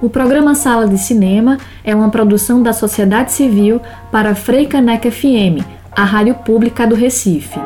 O programa Sala de Cinema é uma produção da sociedade civil para Freicaneca FM, a rádio pública do Recife.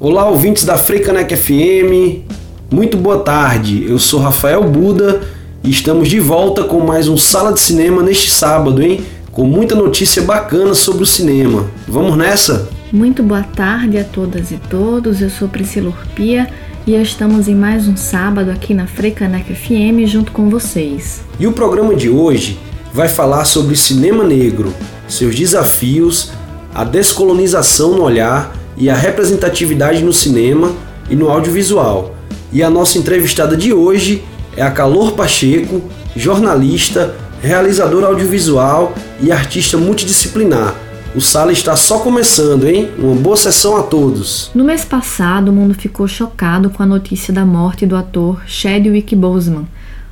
Olá, ouvintes da Freicaneca FM. Muito boa tarde. Eu sou Rafael Buda e estamos de volta com mais um Sala de Cinema neste sábado, hein? Com muita notícia bacana sobre o cinema. Vamos nessa? Muito boa tarde a todas e todos. Eu sou Priscila Urpia e estamos em mais um sábado aqui na Freicaneca FM junto com vocês. E o programa de hoje vai falar sobre cinema negro, seus desafios, a descolonização no olhar e a representatividade no cinema e no audiovisual. E a nossa entrevistada de hoje é a Calor Pacheco, jornalista, realizadora audiovisual e artista multidisciplinar. O Sala está só começando, hein? Uma boa sessão a todos. No mês passado, o mundo ficou chocado com a notícia da morte do ator Chadwick Boseman,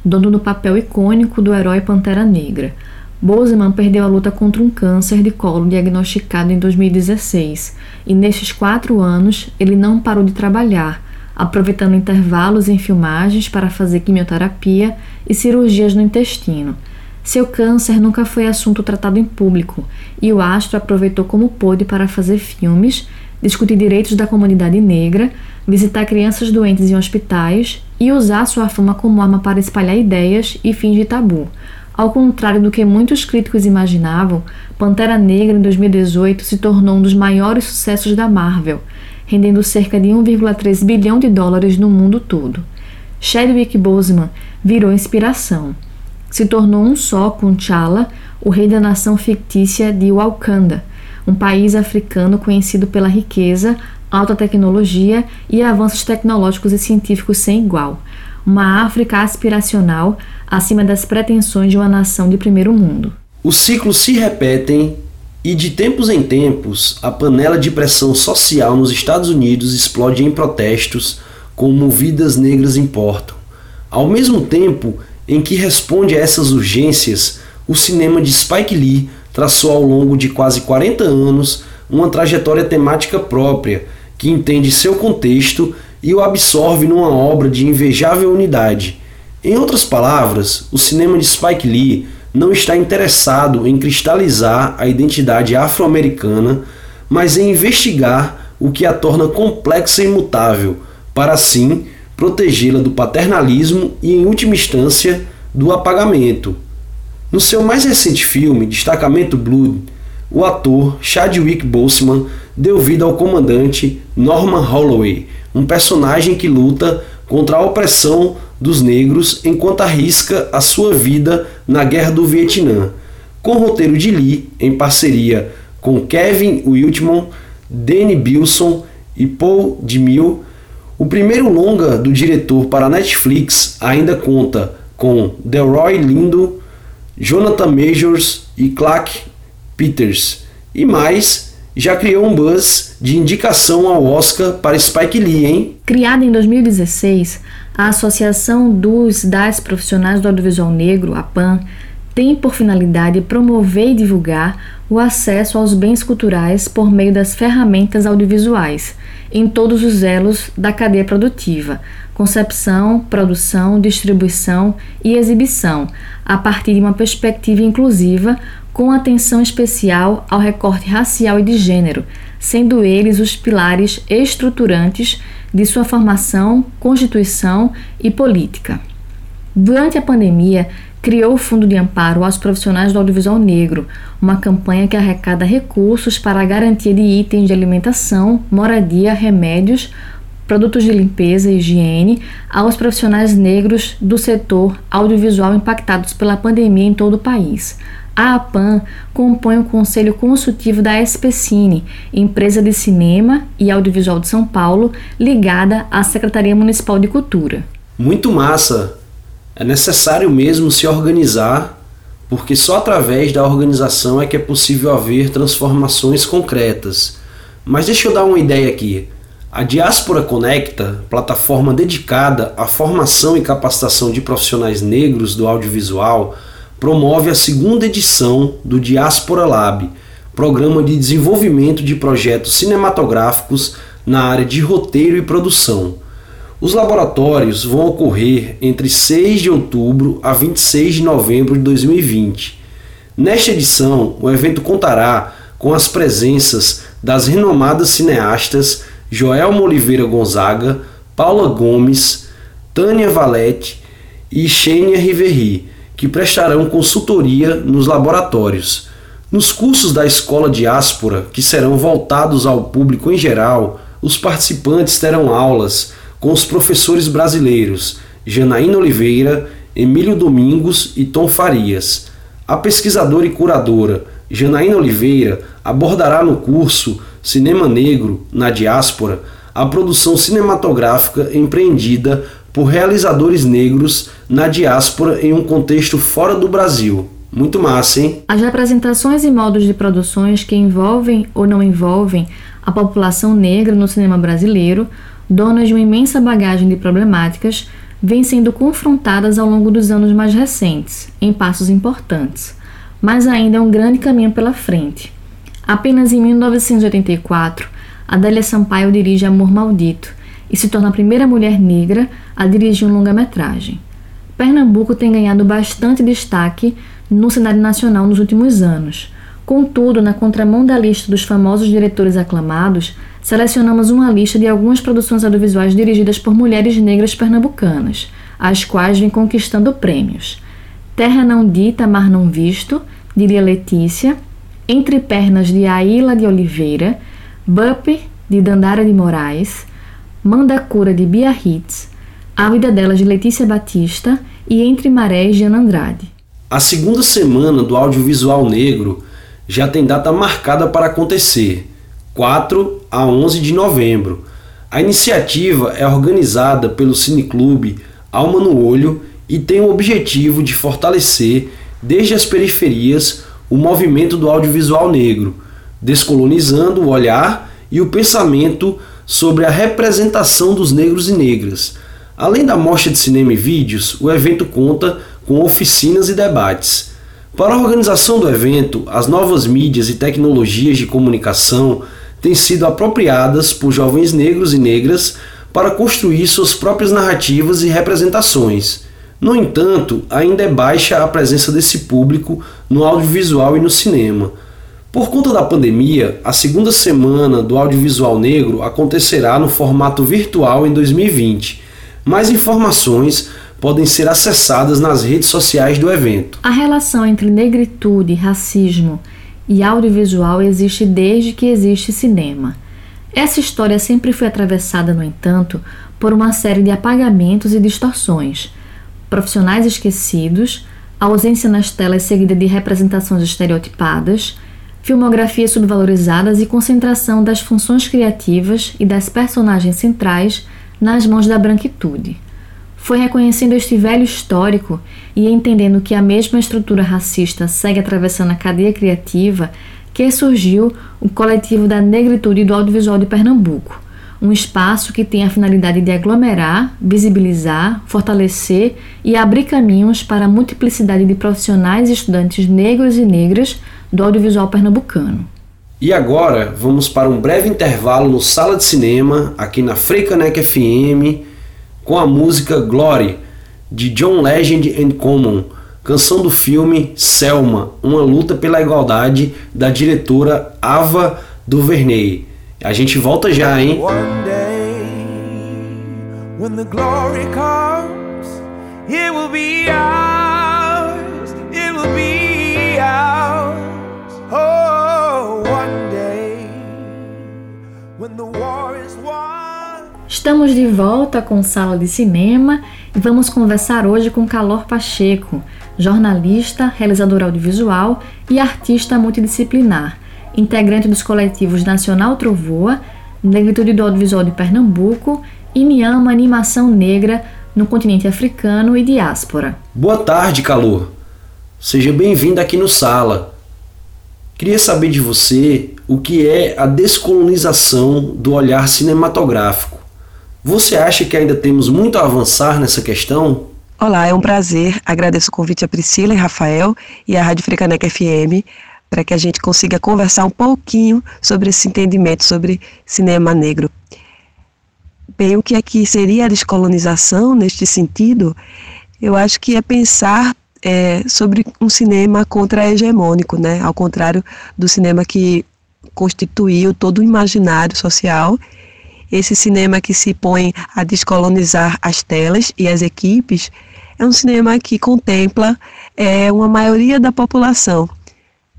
dono do papel icônico do herói Pantera Negra. Boseman perdeu a luta contra um câncer de colo diagnosticado em 2016 e nestes quatro anos ele não parou de trabalhar aproveitando intervalos em filmagens para fazer quimioterapia e cirurgias no intestino. Seu câncer nunca foi assunto tratado em público e o astro aproveitou como pôde para fazer filmes, discutir direitos da comunidade negra, visitar crianças doentes em hospitais e usar sua fama como arma para espalhar ideias e fins de tabu. Ao contrário do que muitos críticos imaginavam, Pantera Negra em 2018 se tornou um dos maiores sucessos da Marvel rendendo cerca de 1,3 bilhão de dólares no mundo todo. Chadwick Boseman virou inspiração. Se tornou um só com T'Challa, o rei da nação fictícia de Wakanda, um país africano conhecido pela riqueza, alta tecnologia e avanços tecnológicos e científicos sem igual. Uma África aspiracional acima das pretensões de uma nação de primeiro mundo. Os ciclos se repetem e de tempos em tempos, a panela de pressão social nos Estados Unidos explode em protestos como vidas negras importam. Ao mesmo tempo em que responde a essas urgências, o cinema de Spike Lee traçou ao longo de quase 40 anos uma trajetória temática própria que entende seu contexto e o absorve numa obra de invejável unidade. Em outras palavras, o cinema de Spike Lee não está interessado em cristalizar a identidade afro-americana, mas em investigar o que a torna complexa e imutável, para assim protegê-la do paternalismo e, em última instância, do apagamento. No seu mais recente filme, Destacamento Blood, o ator Chadwick Boseman deu vida ao comandante Norman Holloway, um personagem que luta contra a opressão dos negros enquanto arrisca a sua vida na Guerra do Vietnã, com roteiro de Lee em parceria com Kevin Wiltman, Danny Bilson e Paul DeMille. O primeiro longa do diretor para a Netflix ainda conta com Delroy Lindo, Jonathan Majors e Clark Peters. E mais, já criou um buzz de indicação ao Oscar para Spike Lee, hein? Criada em 2016, a Associação dos das Profissionais do Audiovisual Negro, a PAN, tem por finalidade promover e divulgar o acesso aos bens culturais por meio das ferramentas audiovisuais, em todos os elos da cadeia produtiva, concepção, produção, distribuição e exibição, a partir de uma perspectiva inclusiva, com atenção especial ao recorte racial e de gênero, sendo eles os pilares estruturantes de sua formação, constituição e política. Durante a pandemia, criou o Fundo de Amparo aos Profissionais do Audiovisual Negro, uma campanha que arrecada recursos para a garantia de itens de alimentação, moradia, remédios, produtos de limpeza e higiene aos profissionais negros do setor audiovisual impactados pela pandemia em todo o país. A APAN compõe o Conselho Consultivo da SPCine, empresa de cinema e audiovisual de São Paulo, ligada à Secretaria Municipal de Cultura. Muito massa! É necessário mesmo se organizar, porque só através da organização é que é possível haver transformações concretas. Mas deixa eu dar uma ideia aqui. A Diáspora Conecta, plataforma dedicada à formação e capacitação de profissionais negros do audiovisual, promove a segunda edição do Diaspora Lab, programa de desenvolvimento de projetos cinematográficos na área de roteiro e produção. Os laboratórios vão ocorrer entre 6 de outubro a 26 de novembro de 2020. Nesta edição, o evento contará com as presenças das renomadas cineastas Joelma Oliveira Gonzaga, Paula Gomes, Tânia Valete e Xênia Riveri, que prestarão consultoria nos laboratórios. Nos cursos da Escola Diáspora, que serão voltados ao público em geral, os participantes terão aulas com os professores brasileiros Janaína Oliveira, Emílio Domingos e Tom Farias. A pesquisadora e curadora Janaína Oliveira abordará no curso Cinema Negro na Diáspora a produção cinematográfica empreendida por realizadores negros na diáspora em um contexto fora do Brasil. Muito massa, hein? As representações e modos de produções que envolvem ou não envolvem a população negra no cinema brasileiro, donas de uma imensa bagagem de problemáticas, vêm sendo confrontadas ao longo dos anos mais recentes, em passos importantes. Mas ainda é um grande caminho pela frente. Apenas em 1984, Adélia Sampaio dirige Amor Maldito e se torna a primeira mulher negra a dirigir um longa-metragem. Pernambuco tem ganhado bastante destaque no cenário nacional nos últimos anos, Contudo, na contramão da lista dos famosos diretores aclamados, selecionamos uma lista de algumas produções audiovisuais dirigidas por mulheres negras pernambucanas, as quais vêm conquistando prêmios. Terra Não Dita, Mar Não Visto, diria Letícia, Entre Pernas de Aila de Oliveira, Bup, de Dandara de Moraes, Manda Cura de Bia Hitz, A Vida Delas de Letícia Batista e Entre Marés de Ana Andrade. A segunda semana do audiovisual negro já tem data marcada para acontecer, 4 a 11 de novembro. A iniciativa é organizada pelo Cineclube Alma no Olho e tem o objetivo de fortalecer, desde as periferias, o movimento do audiovisual negro, descolonizando o olhar e o pensamento sobre a representação dos negros e negras. Além da mostra de cinema e vídeos, o evento conta com oficinas e debates para a organização do evento, as novas mídias e tecnologias de comunicação têm sido apropriadas por jovens negros e negras para construir suas próprias narrativas e representações. No entanto, ainda é baixa a presença desse público no audiovisual e no cinema. Por conta da pandemia, a segunda semana do audiovisual negro acontecerá no formato virtual em 2020. Mais informações podem ser acessadas nas redes sociais do evento. A relação entre negritude, racismo e audiovisual existe desde que existe cinema. Essa história sempre foi atravessada, no entanto, por uma série de apagamentos e distorções, profissionais esquecidos, ausência nas telas seguida de representações estereotipadas, filmografias subvalorizadas e concentração das funções criativas e das personagens centrais nas mãos da branquitude. Foi reconhecendo este velho histórico e entendendo que a mesma estrutura racista segue atravessando a cadeia criativa que surgiu o coletivo da negritude do audiovisual de Pernambuco, um espaço que tem a finalidade de aglomerar, visibilizar, fortalecer e abrir caminhos para a multiplicidade de profissionais e estudantes negros e negras do audiovisual pernambucano. E agora vamos para um breve intervalo no Sala de Cinema, aqui na Freicanec FM com a música Glory, de John Legend and Common, canção do filme Selma, uma luta pela igualdade da diretora Ava DuVernay. A gente volta já, hein? One day, when the glory comes, it will be ours, it will be ours. Estamos de volta com Sala de Cinema e vamos conversar hoje com Calor Pacheco, jornalista, realizador audiovisual e artista multidisciplinar, integrante dos coletivos Nacional Trovoa, Negritude do Audiovisual de Pernambuco e Me Ama Animação Negra no continente africano e diáspora. Boa tarde, Calor. Seja bem-vindo aqui no Sala. Queria saber de você o que é a descolonização do olhar cinematográfico você acha que ainda temos muito a avançar nessa questão? Olá, é um prazer. Agradeço o convite a Priscila e Rafael e à Rádio Frecanec FM para que a gente consiga conversar um pouquinho sobre esse entendimento sobre cinema negro. Bem, o que aqui seria a descolonização neste sentido, eu acho que é pensar é, sobre um cinema contra-hegemônico, né? ao contrário do cinema que constituiu todo o imaginário social. Esse cinema que se põe a descolonizar as telas e as equipes é um cinema que contempla é, uma maioria da população,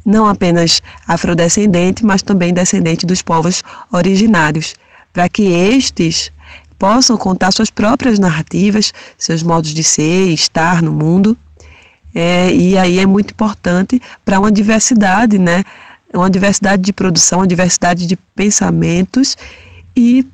não apenas afrodescendente, mas também descendente dos povos originários, para que estes possam contar suas próprias narrativas, seus modos de ser e estar no mundo. É, e aí é muito importante para uma diversidade, né? Uma diversidade de produção, uma diversidade de pensamentos e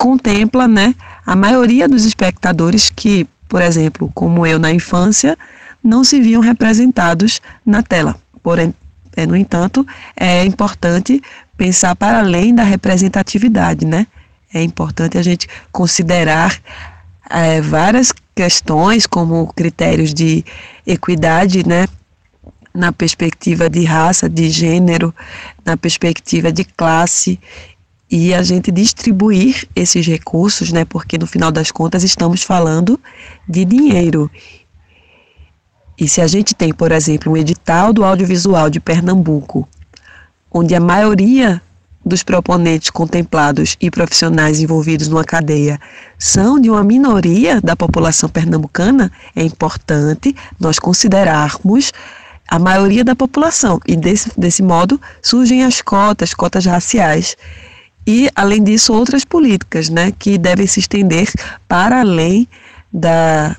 contempla, né, a maioria dos espectadores que, por exemplo, como eu na infância, não se viam representados na tela. Porém, é, no entanto, é importante pensar para além da representatividade, né? É importante a gente considerar é, várias questões como critérios de equidade, né? Na perspectiva de raça, de gênero, na perspectiva de classe e a gente distribuir esses recursos, né? Porque no final das contas estamos falando de dinheiro. E se a gente tem, por exemplo, um edital do audiovisual de Pernambuco, onde a maioria dos proponentes contemplados e profissionais envolvidos numa cadeia são de uma minoria da população pernambucana, é importante nós considerarmos a maioria da população. E desse, desse modo surgem as cotas, cotas raciais. E, além disso, outras políticas né, que devem se estender para além da,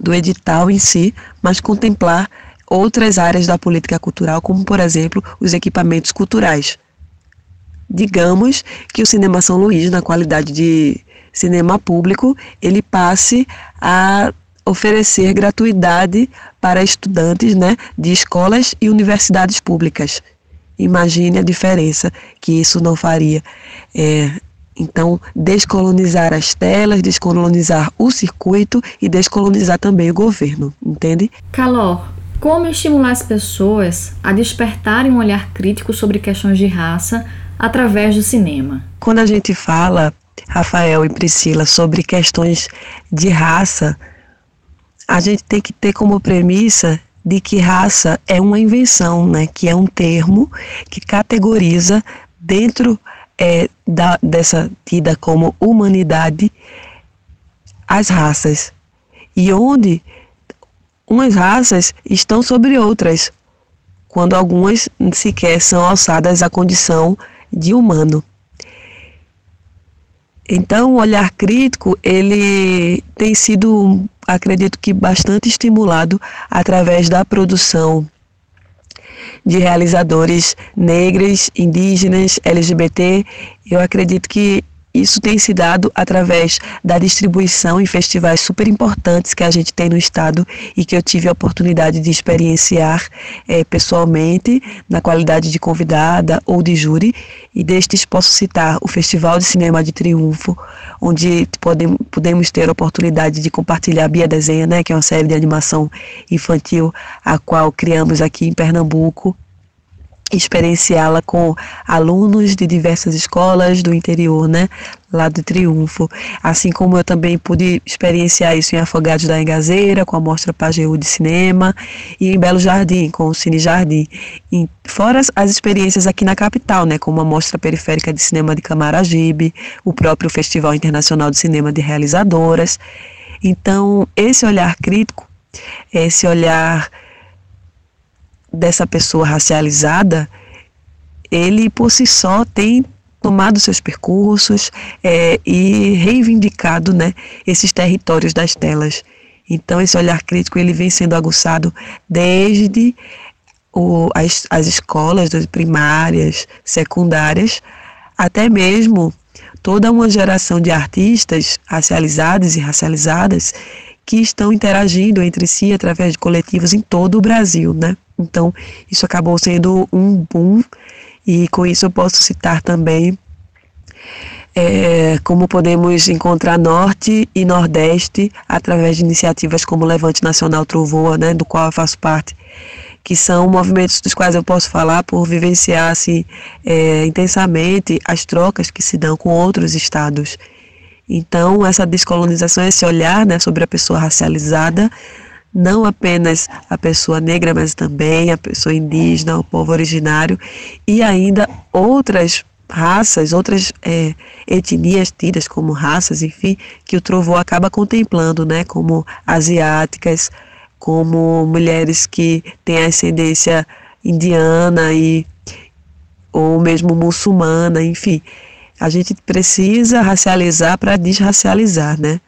do edital em si, mas contemplar outras áreas da política cultural, como, por exemplo, os equipamentos culturais. Digamos que o Cinema São Luís, na qualidade de cinema público, ele passe a oferecer gratuidade para estudantes né, de escolas e universidades públicas. Imagine a diferença que isso não faria. É, então, descolonizar as telas, descolonizar o circuito e descolonizar também o governo, entende? Calor, como estimular as pessoas a despertarem um olhar crítico sobre questões de raça através do cinema? Quando a gente fala, Rafael e Priscila, sobre questões de raça, a gente tem que ter como premissa de que raça é uma invenção, né? que é um termo que categoriza dentro é, da, dessa tida como humanidade as raças e onde umas raças estão sobre outras, quando algumas sequer são alçadas à condição de humano. Então, o olhar crítico, ele tem sido, acredito que, bastante estimulado através da produção de realizadores negras, indígenas, LGBT. Eu acredito que isso tem se dado através da distribuição em festivais super importantes que a gente tem no estado e que eu tive a oportunidade de experienciar é, pessoalmente, na qualidade de convidada ou de júri. E destes posso citar o Festival de Cinema de Triunfo, onde podemos, podemos ter a oportunidade de compartilhar a Bia Desenha, né, que é uma série de animação infantil, a qual criamos aqui em Pernambuco experienciá-la com alunos de diversas escolas do interior, né, lá do Triunfo, assim como eu também pude experienciar isso em Afogados da Engazeira, com a Mostra Pajeú de Cinema, e em Belo Jardim, com o Cine Jardim. E fora as experiências aqui na capital, né, como a Mostra Periférica de Cinema de Camaragibe, o próprio Festival Internacional de Cinema de Realizadoras. Então, esse olhar crítico, esse olhar dessa pessoa racializada, ele por si só tem tomado seus percursos é, e reivindicado né, esses territórios das telas. Então esse olhar crítico ele vem sendo aguçado desde o, as, as escolas primárias, secundárias, até mesmo toda uma geração de artistas racializados e racializadas que estão interagindo entre si através de coletivos em todo o Brasil, né? Então, isso acabou sendo um boom, e com isso eu posso citar também é, como podemos encontrar Norte e Nordeste através de iniciativas como Levante Nacional Trovoa, né, do qual eu faço parte, que são movimentos dos quais eu posso falar por vivenciar assim, é, intensamente as trocas que se dão com outros estados. Então, essa descolonização, esse olhar né, sobre a pessoa racializada, não apenas a pessoa negra, mas também a pessoa indígena, o povo originário e ainda outras raças, outras é, etnias tidas como raças, enfim, que o Trovô acaba contemplando, né, como asiáticas, como mulheres que têm ascendência indiana e ou mesmo muçulmana, enfim. A gente precisa racializar para desracializar, né?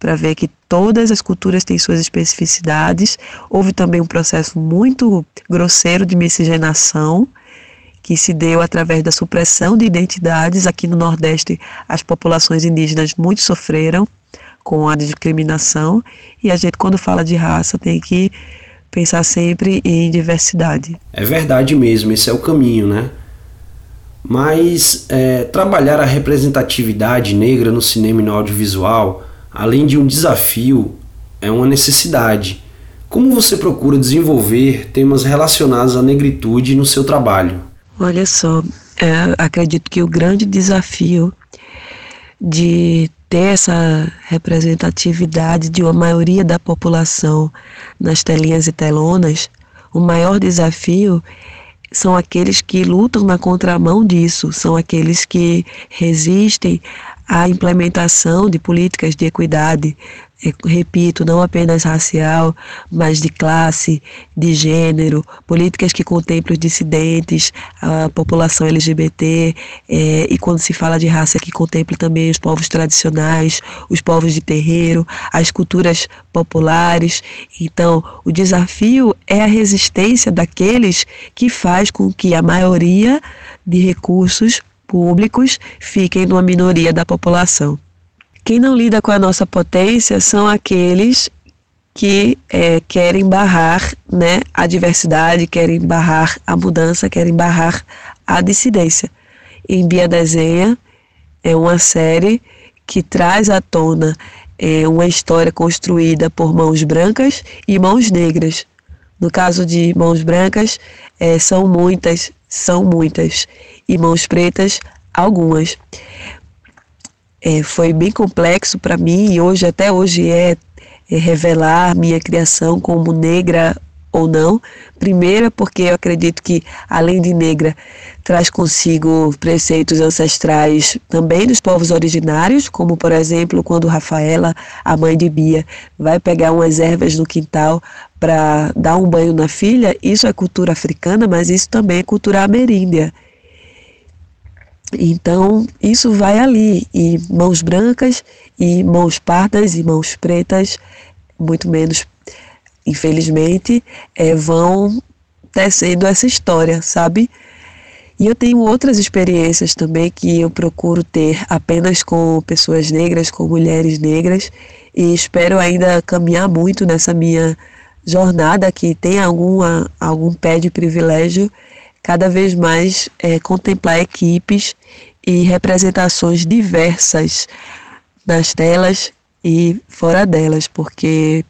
Para ver que todas as culturas têm suas especificidades. Houve também um processo muito grosseiro de miscigenação, que se deu através da supressão de identidades. Aqui no Nordeste, as populações indígenas muito sofreram com a discriminação, e a gente, quando fala de raça, tem que pensar sempre em diversidade. É verdade mesmo, esse é o caminho, né? Mas é, trabalhar a representatividade negra no cinema e no audiovisual, além de um desafio, é uma necessidade. Como você procura desenvolver temas relacionados à negritude no seu trabalho? Olha só, é, acredito que o grande desafio de ter essa representatividade de uma maioria da população nas telinhas e telonas, o maior desafio são aqueles que lutam na contramão disso, são aqueles que resistem à implementação de políticas de equidade, repito, não apenas racial, mas de classe, de gênero, políticas que contemplem os dissidentes, a população LGBT, é, e quando se fala de raça, que contemple também os povos tradicionais, os povos de terreiro, as culturas populares. Então, o desafio é a resistência daqueles que faz com que a maioria de recursos públicos fiquem numa minoria da população. Quem não lida com a nossa potência são aqueles que é, querem barrar né, a diversidade, querem barrar a mudança, querem barrar a dissidência. Em Bia Desenha é uma série que traz à tona é, uma história construída por mãos brancas e mãos negras. No caso de mãos brancas, é, são muitas, são muitas, e mãos pretas, algumas é, foi bem complexo para mim e hoje, até hoje, é, é revelar minha criação como negra ou não. Primeira, porque eu acredito que, além de negra, traz consigo preceitos ancestrais também dos povos originários, como, por exemplo, quando Rafaela, a mãe de Bia, vai pegar umas ervas no quintal para dar um banho na filha. Isso é cultura africana, mas isso também é cultura ameríndia. Então, isso vai ali, e mãos brancas, e mãos pardas, e mãos pretas, muito menos, infelizmente, é, vão tecendo essa história, sabe? E eu tenho outras experiências também que eu procuro ter apenas com pessoas negras, com mulheres negras, e espero ainda caminhar muito nessa minha jornada que tem alguma, algum pé de privilégio cada vez mais é, contemplar equipes e representações diversas nas telas e fora delas, porque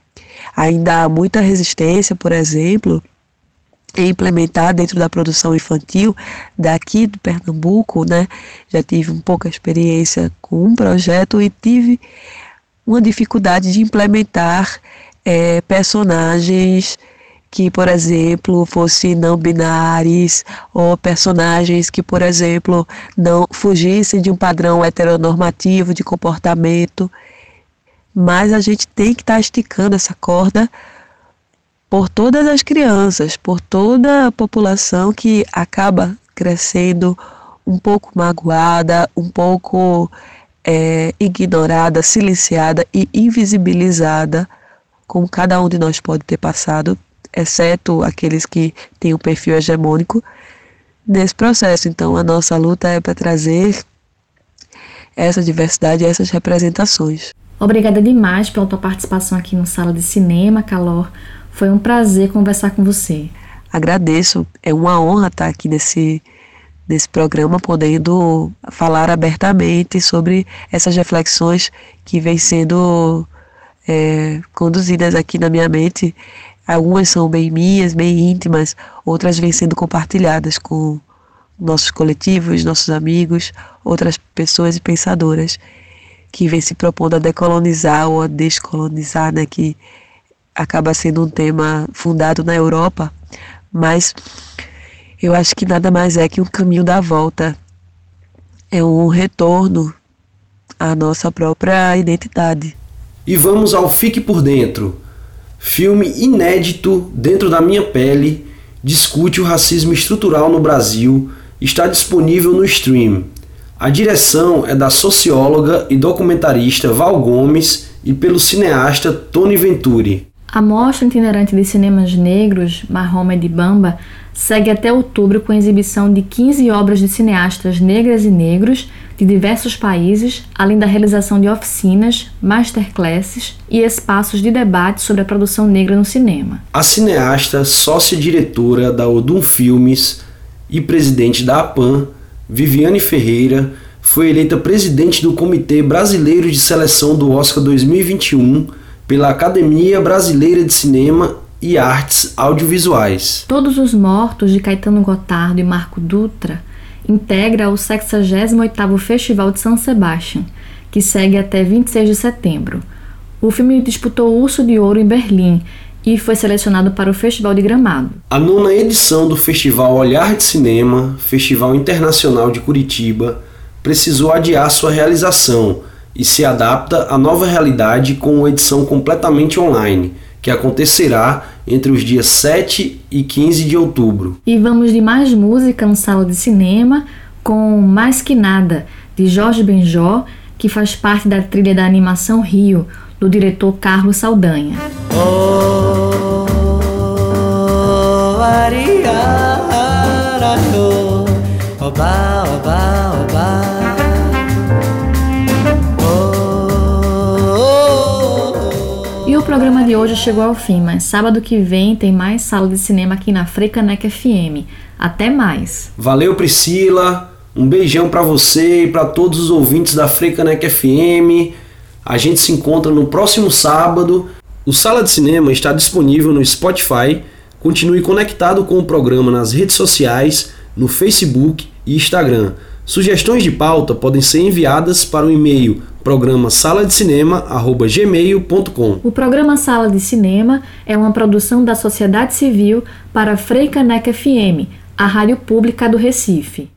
ainda há muita resistência, por exemplo, em implementar dentro da produção infantil daqui do Pernambuco, né? Já tive um pouca experiência com um projeto e tive uma dificuldade de implementar é, personagens que, por exemplo, fossem não binários ou personagens que, por exemplo, não fugissem de um padrão heteronormativo de comportamento. Mas a gente tem que estar tá esticando essa corda por todas as crianças, por toda a população que acaba crescendo um pouco magoada, um pouco é, ignorada, silenciada e invisibilizada, como cada um de nós pode ter passado exceto aqueles que têm o perfil hegemônico, nesse processo. Então, a nossa luta é para trazer essa diversidade e essas representações. Obrigada demais pela tua participação aqui no Sala de Cinema, Calor. Foi um prazer conversar com você. Agradeço, é uma honra estar aqui nesse, nesse programa, podendo falar abertamente sobre essas reflexões que vêm sendo é, conduzidas aqui na minha mente Algumas são bem minhas, bem íntimas, outras vêm sendo compartilhadas com nossos coletivos, nossos amigos, outras pessoas e pensadoras que vêm se propondo a decolonizar ou a descolonizar, né, que acaba sendo um tema fundado na Europa, mas eu acho que nada mais é que um caminho da volta, é um retorno à nossa própria identidade. E vamos ao Fique por Dentro. Filme inédito dentro da minha pele discute o racismo estrutural no Brasil está disponível no stream. A direção é da socióloga e documentarista Val Gomes e pelo cineasta Tony Venturi. A Mostra Itinerante de Cinemas Negros, Mahoma de Bamba, segue até outubro com exibição de 15 obras de cineastas negras e negros de diversos países, além da realização de oficinas, masterclasses e espaços de debate sobre a produção negra no cinema. A cineasta, sócia-diretora da Odum Filmes, e presidente da APAN, Viviane Ferreira, foi eleita presidente do Comitê Brasileiro de Seleção do Oscar 2021 pela Academia Brasileira de Cinema e Artes Audiovisuais. Todos os Mortos de Caetano Gotardo e Marco Dutra integra o 68º Festival de São Sebastião, que segue até 26 de setembro. O filme disputou o Urso de Ouro em Berlim e foi selecionado para o Festival de Gramado. A nona edição do Festival Olhar de Cinema, Festival Internacional de Curitiba, precisou adiar sua realização e se adapta à nova realidade com uma edição completamente online, que acontecerá entre os dias 7 e 15 de outubro. E vamos de mais música no Sala de Cinema com Mais Que Nada, de Jorge Benjó, que faz parte da trilha da animação Rio, do diretor Carlos Saldanha. Oh, oba, oba, oba. Programa de hoje chegou ao fim, mas sábado que vem tem mais sala de cinema aqui na Frecanec FM. Até mais. Valeu, Priscila. Um beijão para você e para todos os ouvintes da Frecanec FM. A gente se encontra no próximo sábado. O Sala de Cinema está disponível no Spotify. Continue conectado com o programa nas redes sociais, no Facebook e Instagram. Sugestões de pauta podem ser enviadas para o e-mail programa sala de cinema@gmail.com. O programa Sala de Cinema é uma produção da sociedade civil para Freicaneca FM, a rádio pública do Recife.